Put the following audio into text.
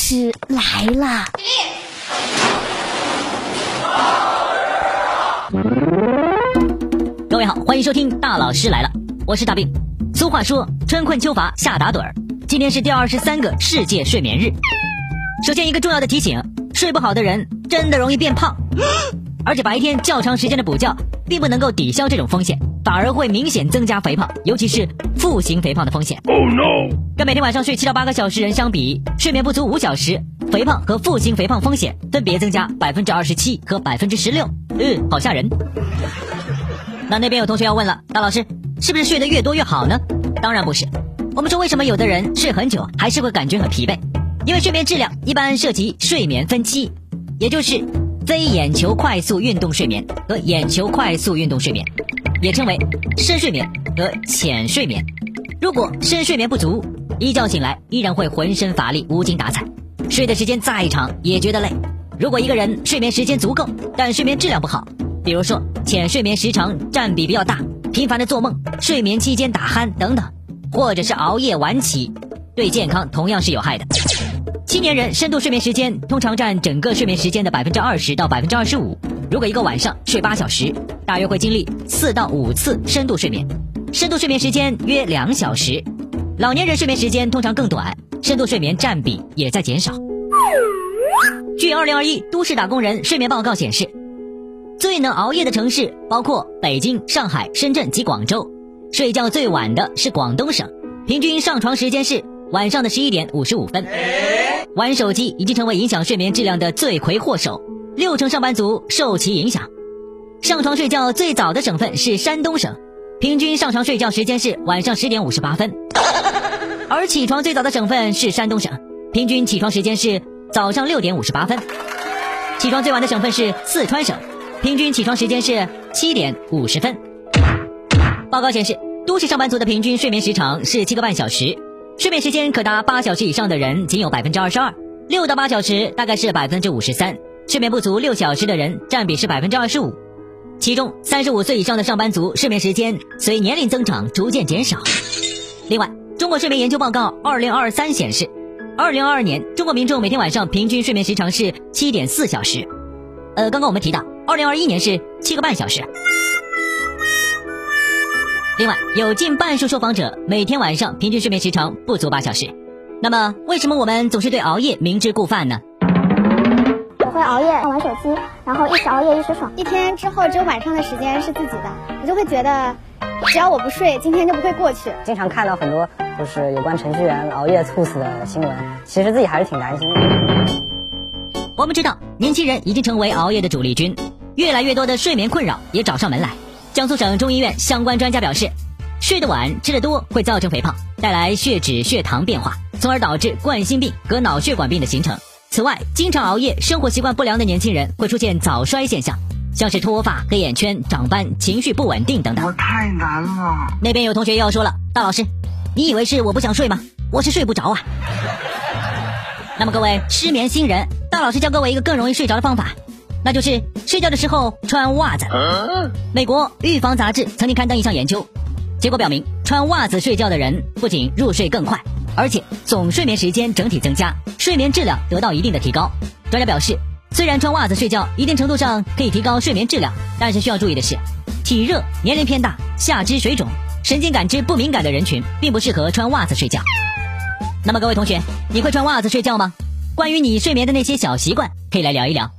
师来了。各位好，欢迎收听《大老师来了》，我是大兵。俗话说，春困秋乏夏打盹儿，今天是第二十三个世界睡眠日。首先，一个重要的提醒：睡不好的人真的容易变胖，而且白天较长时间的补觉并不能够抵消这种风险。反而会明显增加肥胖，尤其是腹型肥胖的风险。Oh no！跟每天晚上睡七到八个小时人相比，睡眠不足五小时，肥胖和腹型肥胖风险分别增加百分之二十七和百分之十六。嗯，好吓人。那那边有同学要问了，大老师，是不是睡得越多越好呢？当然不是。我们说为什么有的人睡很久还是会感觉很疲惫？因为睡眠质量一般涉及睡眠分期，也就是非眼球快速运动睡眠和眼球快速运动睡眠，也称为深睡眠和浅睡眠。如果深睡眠不足，一觉醒来依然会浑身乏力、无精打采，睡的时间再长也觉得累。如果一个人睡眠时间足够，但睡眠质量不好。比如说，浅睡眠时长占比比较大，频繁的做梦，睡眠期间打鼾等等，或者是熬夜晚起，对健康同样是有害的。青年人深度睡眠时间通常占整个睡眠时间的百分之二十到百分之二十五。如果一个晚上睡八小时，大约会经历四到五次深度睡眠，深度睡眠时间约两小时。老年人睡眠时间通常更短，深度睡眠占比也在减少。据二零二一都市打工人睡眠报告显示。最能熬夜的城市包括北京、上海、深圳及广州。睡觉最晚的是广东省，平均上床时间是晚上的十一点五十五分。玩手机已经成为影响睡眠质量的罪魁祸首，六成上班族受其影响。上床睡觉最早的省份是山东省，平均上床睡觉时间是晚上十点五十八分。而起床最早的省份是山东省，平均起床时间是早上六点五十八分。起床最晚的省份是四川省。平均起床时间是七点五十分。报告显示，都市上班族的平均睡眠时长是七个半小时，睡眠时间可达八小时以上的人仅有百分之二十二，六到八小时大概是百分之五十三，睡眠不足六小时的人占比是百分之二十五。其中，三十五岁以上的上班族睡眠时间随年龄增长逐渐减少。另外，中国睡眠研究报告二零二三显示，二零二二年中国民众每天晚上平均睡眠时长是七点四小时。呃，刚刚我们提到。二零二一年是七个半小时。另外，有近半数受访者每天晚上平均睡眠时长不足八小时。那么，为什么我们总是对熬夜明知故犯呢？我会熬夜玩手机，然后一时熬夜一时爽。一天之后只有晚上的时间是自己的，我就会觉得，只要我不睡，今天就不会过去。经常看到很多就是有关程序员熬夜猝死的新闻，其实自己还是挺担心的。我们知道，年轻人已经成为熬夜的主力军。越来越多的睡眠困扰也找上门来。江苏省中医院相关专家表示，睡得晚、吃得多会造成肥胖，带来血脂、血糖变化，从而导致冠心病和脑血管病的形成。此外，经常熬夜、生活习惯不良的年轻人会出现早衰现象，像是脱发、黑眼圈、长斑、情绪不稳定等等。我太难了。那边有同学又要说了，大老师，你以为是我不想睡吗？我是睡不着啊。那么各位失眠新人，大老师教各位一个更容易睡着的方法。那就是睡觉的时候穿袜子。美国预防杂志曾经刊登一项研究，结果表明，穿袜子睡觉的人不仅入睡更快，而且总睡眠时间整体增加，睡眠质量得到一定的提高。专家表示，虽然穿袜子睡觉一定程度上可以提高睡眠质量，但是需要注意的是，体热、年龄偏大、下肢水肿、神经感知不敏感的人群并不适合穿袜子睡觉。那么各位同学，你会穿袜子睡觉吗？关于你睡眠的那些小习惯，可以来聊一聊。